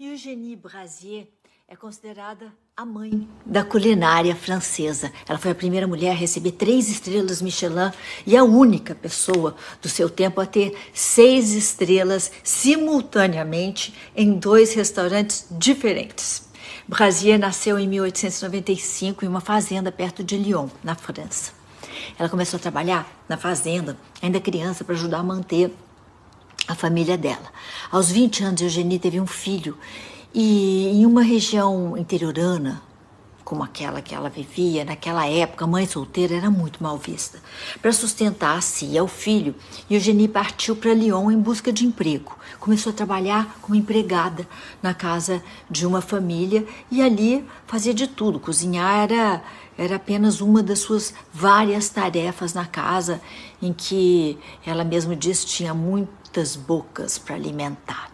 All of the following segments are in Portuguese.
Eugénie Brasier é considerada a mãe da culinária francesa. Ela foi a primeira mulher a receber três estrelas Michelin e a única pessoa do seu tempo a ter seis estrelas simultaneamente em dois restaurantes diferentes. Brasier nasceu em 1895 em uma fazenda perto de Lyon, na França. Ela começou a trabalhar na fazenda, ainda criança, para ajudar a manter a família dela. Aos 20 anos, Eugenie teve um filho e em uma região interiorana, como aquela que ela vivia, naquela época, mãe solteira era muito mal vista. Para sustentar a si e ao filho, Eugenie partiu para Lyon em busca de emprego. Começou a trabalhar como empregada na casa de uma família e ali fazia de tudo. Cozinhar era, era apenas uma das suas várias tarefas na casa, em que ela mesma disse tinha muitas bocas para alimentar.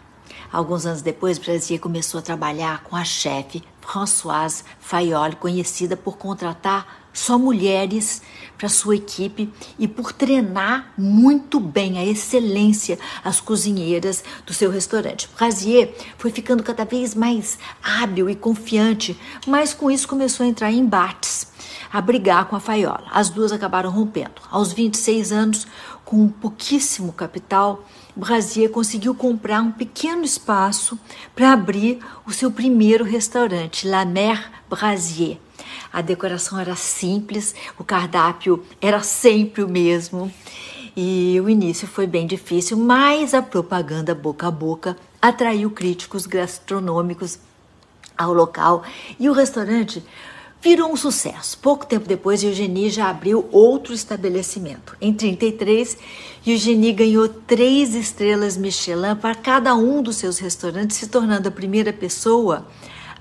Alguns anos depois, Brasier começou a trabalhar com a chefe Françoise Fayol, conhecida por contratar só mulheres para sua equipe e por treinar muito bem a excelência as cozinheiras do seu restaurante. Brasier foi ficando cada vez mais hábil e confiante, mas com isso começou a entrar em embates, a brigar com a Faiola. As duas acabaram rompendo. Aos 26 anos, com pouquíssimo capital, Brasier conseguiu comprar um pequeno espaço para abrir o seu primeiro restaurante, La Mer Brasier. A decoração era simples, o cardápio era sempre o mesmo. E o início foi bem difícil, mas a propaganda boca a boca atraiu críticos gastronômicos ao local e o restaurante virou um sucesso. Pouco tempo depois, Eugenie já abriu outro estabelecimento. Em 33, Eugenie ganhou três estrelas Michelin para cada um dos seus restaurantes, se tornando a primeira pessoa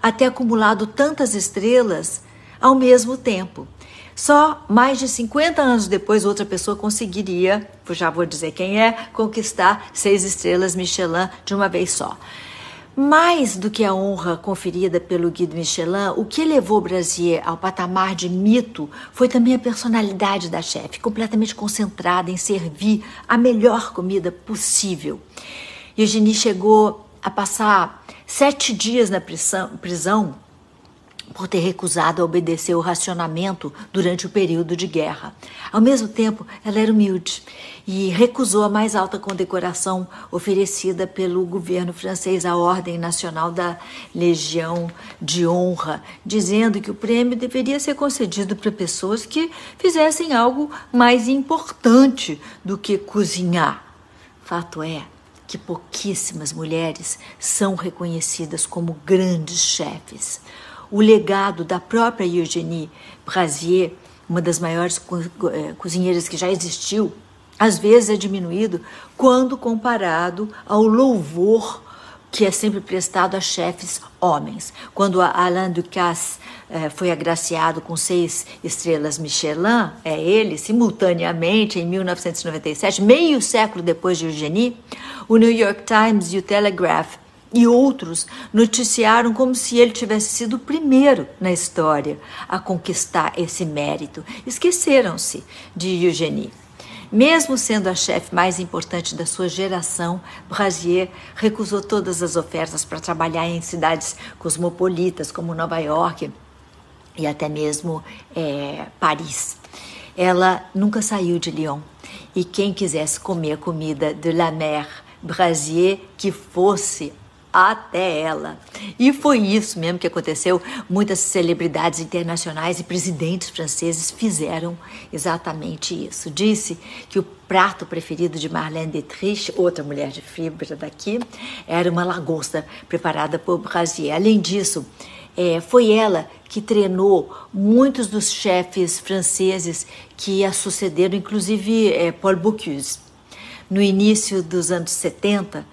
a ter acumulado tantas estrelas ao mesmo tempo. Só mais de 50 anos depois, outra pessoa conseguiria, já vou dizer quem é, conquistar seis estrelas Michelin de uma vez só. Mais do que a honra conferida pelo Guido Michelin, o que levou Brasier ao patamar de mito foi também a personalidade da chefe, completamente concentrada em servir a melhor comida possível. Eugenie chegou a passar sete dias na prisão, prisão por ter recusado a obedecer o racionamento durante o período de guerra. Ao mesmo tempo, ela era humilde e recusou a mais alta condecoração oferecida pelo governo francês, a Ordem Nacional da Legião de Honra, dizendo que o prêmio deveria ser concedido para pessoas que fizessem algo mais importante do que cozinhar. Fato é que pouquíssimas mulheres são reconhecidas como grandes chefes o legado da própria Eugenie Brasier, uma das maiores eh, cozinheiras que já existiu, às vezes é diminuído quando comparado ao louvor que é sempre prestado a chefes homens. Quando Alain Ducasse eh, foi agraciado com seis estrelas Michelin, é ele, simultaneamente, em 1997, meio século depois de Eugenie, o New York Times e o Telegraph e outros noticiaram como se ele tivesse sido o primeiro na história a conquistar esse mérito. Esqueceram-se de Eugenie. Mesmo sendo a chefe mais importante da sua geração, Brasier recusou todas as ofertas para trabalhar em cidades cosmopolitas como Nova York e até mesmo é, Paris. Ela nunca saiu de Lyon e quem quisesse comer comida de la mer Brasier, que fosse até ela. E foi isso mesmo que aconteceu. Muitas celebridades internacionais e presidentes franceses fizeram exatamente isso. Disse que o prato preferido de Marlene Dietrich, outra mulher de fibra daqui, era uma lagosta preparada por Brasier. Além disso, é, foi ela que treinou muitos dos chefes franceses que a sucederam, inclusive é, Paul Bocuse. No início dos anos 70,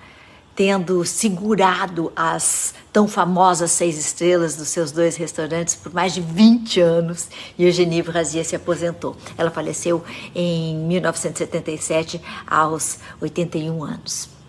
tendo segurado as tão famosas seis estrelas dos seus dois restaurantes por mais de 20 anos e Eugenie Brazier se aposentou. Ela faleceu em 1977 aos 81 anos.